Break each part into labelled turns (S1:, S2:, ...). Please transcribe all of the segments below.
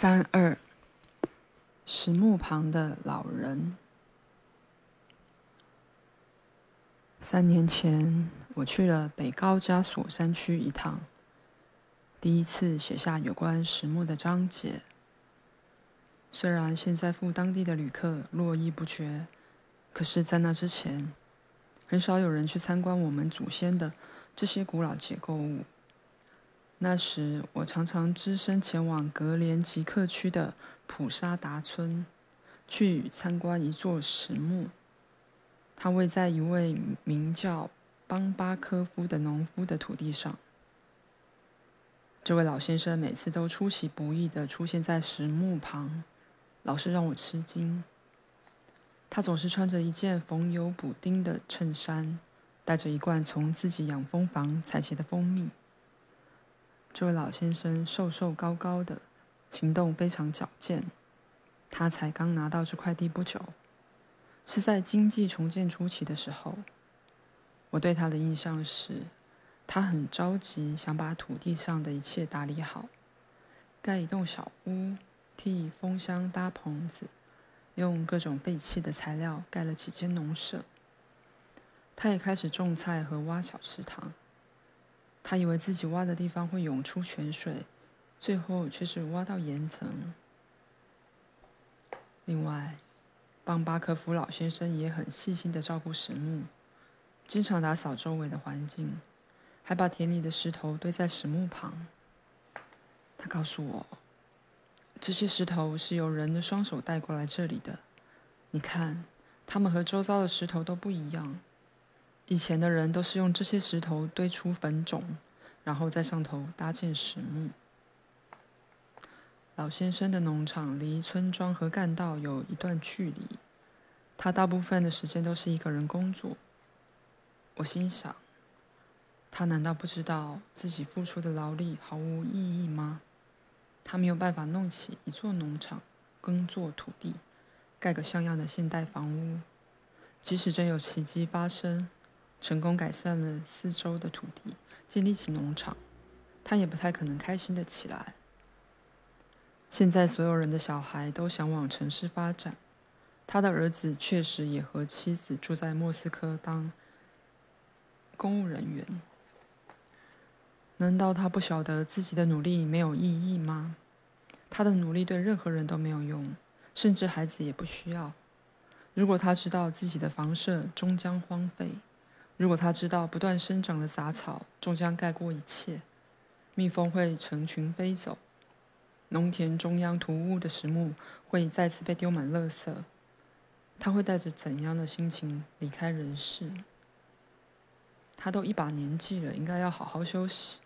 S1: 三二，石墓旁的老人。三年前，我去了北高加索山区一趟，第一次写下有关石墓的章节。虽然现在赴当地的旅客络绎不绝，可是，在那之前，很少有人去参观我们祖先的这些古老结构物。那时，我常常只身前往格连吉克区的普沙达村，去参观一座石墓。它位在一位名叫邦巴科夫的农夫的土地上。这位老先生每次都出其不意地出现在石墓旁，老是让我吃惊。他总是穿着一件缝有补丁的衬衫，带着一罐从自己养蜂房采集的蜂蜜。这位老先生瘦瘦高高的，行动非常矫健。他才刚拿到这块地不久，是在经济重建初期的时候。我对他的印象是，他很着急想把土地上的一切打理好，盖一栋小屋，替蜂箱搭棚子，用各种废弃的材料盖了几间农舍。他也开始种菜和挖小池塘。他以为自己挖的地方会涌出泉水，最后却是挖到岩层。另外，邦巴科夫老先生也很细心的照顾石墓，经常打扫周围的环境，还把田里的石头堆在石墓旁。他告诉我，这些石头是由人的双手带过来这里的。你看，它们和周遭的石头都不一样。以前的人都是用这些石头堆出坟冢，然后在上头搭建石墓。老先生的农场离村庄和干道有一段距离，他大部分的时间都是一个人工作。我心想，他难道不知道自己付出的劳力毫无意义吗？他没有办法弄起一座农场，耕作土地，盖个像样的现代房屋，即使真有奇迹发生。成功改善了四周的土地，建立起农场，他也不太可能开心的起来。现在所有人的小孩都想往城市发展，他的儿子确实也和妻子住在莫斯科当公务人员。难道他不晓得自己的努力没有意义吗？他的努力对任何人都没有用，甚至孩子也不需要。如果他知道自己的房舍终将荒废，如果他知道不断生长的杂草终将盖过一切，蜜蜂会成群飞走，农田中央突兀的石木会再次被丢满垃圾，他会带着怎样的心情离开人世？他都一把年纪了，应该要好好休息，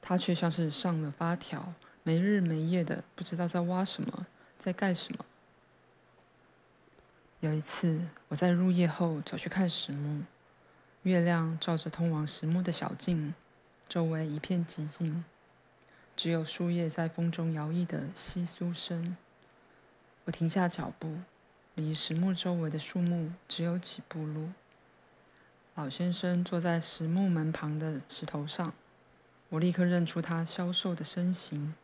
S1: 他却像是上了发条，没日没夜的不知道在挖什么，在干什么。有一次，我在入夜后走去看石木。月亮照着通往石墓的小径，周围一片寂静，只有树叶在风中摇曳的窸窣声。我停下脚步，离石墓周围的树木只有几步路。老先生坐在石墓门旁的石头上，我立刻认出他消瘦的身形。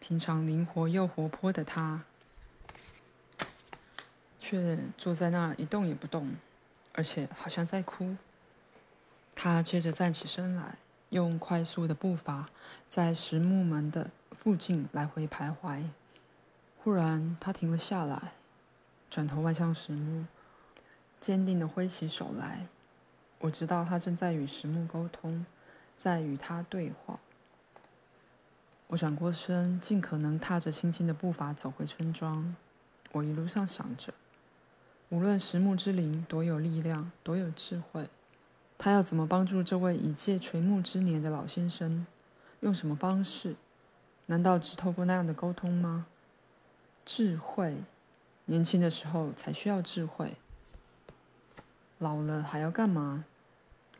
S1: 平常灵活又活泼的他，却坐在那儿一动也不动。而且好像在哭。他接着站起身来，用快速的步伐在石木门的附近来回徘徊。忽然，他停了下来，转头望向石木，坚定的挥起手来。我知道他正在与石木沟通，在与他对话。我转过身，尽可能踏着轻轻的步伐走回村庄。我一路上想着。无论石木之灵多有力量，多有智慧，他要怎么帮助这位已届垂暮之年的老先生？用什么方式？难道只透过那样的沟通吗？智慧，年轻的时候才需要智慧，老了还要干嘛？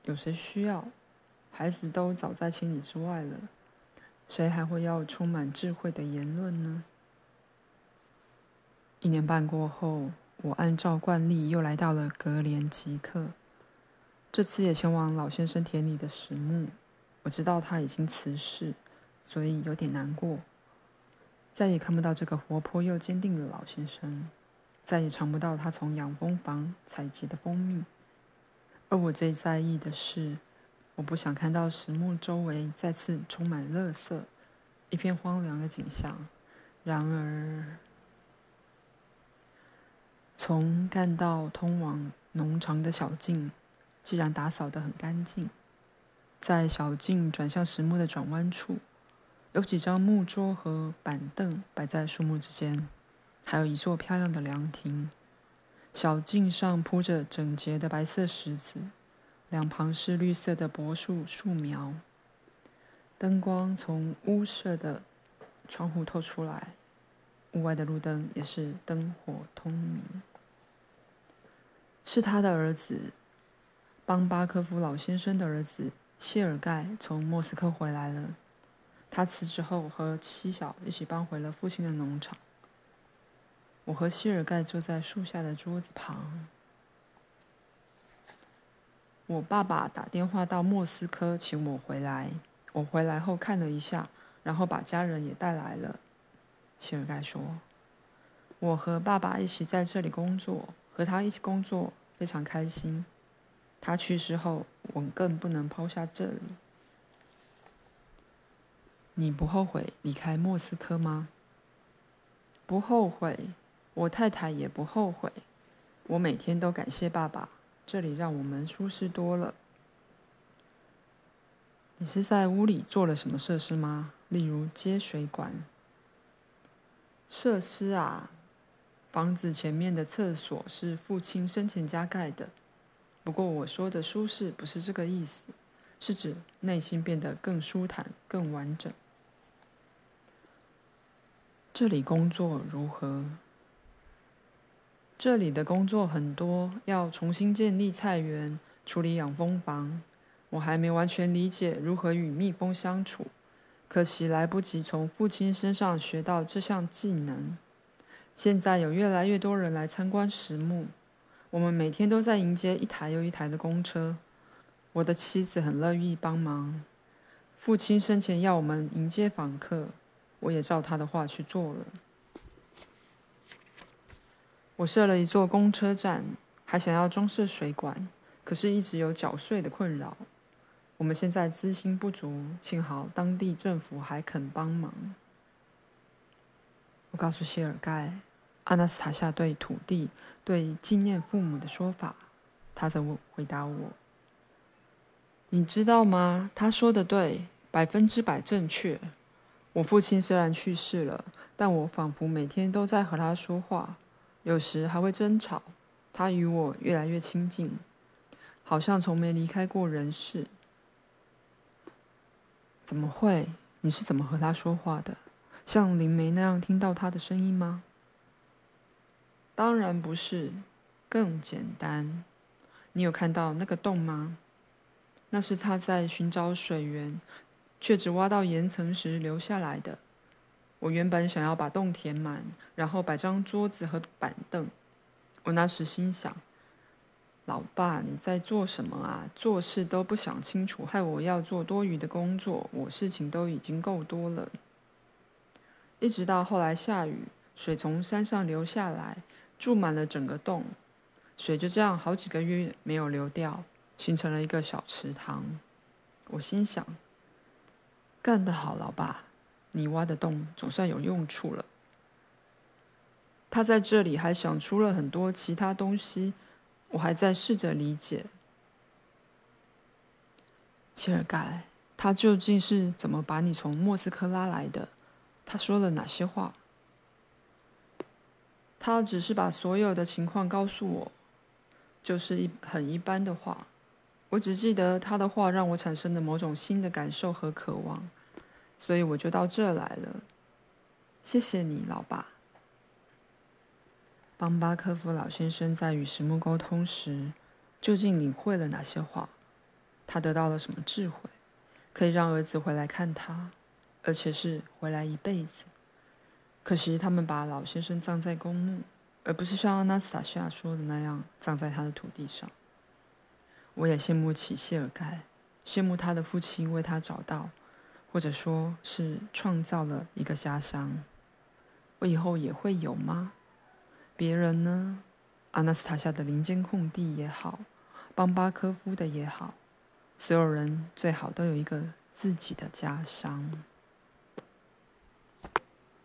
S1: 有谁需要？孩子都早在千里之外了，谁还会要充满智慧的言论呢？一年半过后。我按照惯例又来到了格连吉克，这次也前往老先生田里的石墓。我知道他已经辞世，所以有点难过。再也看不到这个活泼又坚定的老先生，再也尝不到他从养蜂房采集的蜂蜜。而我最在意的是，我不想看到石墓周围再次充满垃圾，一片荒凉的景象。然而，从干道通往农场的小径，既然打扫得很干净，在小径转向石墓的转弯处，有几张木桌和板凳摆在树木之间，还有一座漂亮的凉亭。小径上铺着整洁的白色石子，两旁是绿色的柏树树苗。灯光从屋舍的窗户透出来，屋外的路灯也是灯火通明。是他的儿子，邦巴科夫老先生的儿子谢尔盖从莫斯科回来了。他辞职后和妻小一起搬回了父亲的农场。我和谢尔盖坐在树下的桌子旁。我爸爸打电话到莫斯科请我回来。我回来后看了一下，然后把家人也带来了。谢尔盖说：“我和爸爸一起在这里工作。”和他一起工作非常开心。他去世后，我更不能抛下这里。你不后悔离开莫斯科吗？不后悔，我太太也不后悔。我每天都感谢爸爸，这里让我们舒适多了。你是在屋里做了什么设施吗？例如接水管？设施啊。房子前面的厕所是父亲生前加盖的，不过我说的舒适不是这个意思，是指内心变得更舒坦、更完整。这里工作如何？这里的工作很多，要重新建立菜园、处理养蜂房。我还没完全理解如何与蜜蜂相处，可惜来不及从父亲身上学到这项技能。现在有越来越多人来参观石墓，我们每天都在迎接一台又一台的公车。我的妻子很乐意帮忙。父亲生前要我们迎接访客，我也照他的话去做了。我设了一座公车站，还想要装设水管，可是一直有缴税的困扰。我们现在资金不足，幸好当地政府还肯帮忙。我告诉谢尔盖，阿纳斯塔夏对土地、对纪念父母的说法，他则回答我：“你知道吗？他说的对，百分之百正确。我父亲虽然去世了，但我仿佛每天都在和他说话，有时还会争吵。他与我越来越亲近，好像从没离开过人世。怎么会？你是怎么和他说话的？”像灵媒那样听到他的声音吗？当然不是，更简单。你有看到那个洞吗？那是他在寻找水源，却只挖到岩层时留下来的。我原本想要把洞填满，然后摆张桌子和板凳。我那时心想：老爸，你在做什么啊？做事都不想清楚，害我要做多余的工作。我事情都已经够多了。一直到后来下雨，水从山上流下来，注满了整个洞。水就这样好几个月没有流掉，形成了一个小池塘。我心想：干得好，老爸，你挖的洞总算有用处了。他在这里还想出了很多其他东西，我还在试着理解。谢尔盖，他究竟是怎么把你从莫斯科拉来的？他说了哪些话？他只是把所有的情况告诉我，就是一很一般的话。我只记得他的话让我产生了某种新的感受和渴望，所以我就到这来了。谢谢你，老爸。邦巴科夫老先生在与石木沟通时，究竟领会了哪些话？他得到了什么智慧，可以让儿子回来看他？而且是回来一辈子。可惜他们把老先生葬在公墓，而不是像阿纳斯塔夏说的那样葬在他的土地上。我也羡慕起谢尔盖，羡慕他的父亲为他找到，或者说是创造了一个家乡。我以后也会有吗？别人呢？阿纳斯塔下的林间空地也好，邦巴科夫的也好，所有人最好都有一个自己的家乡。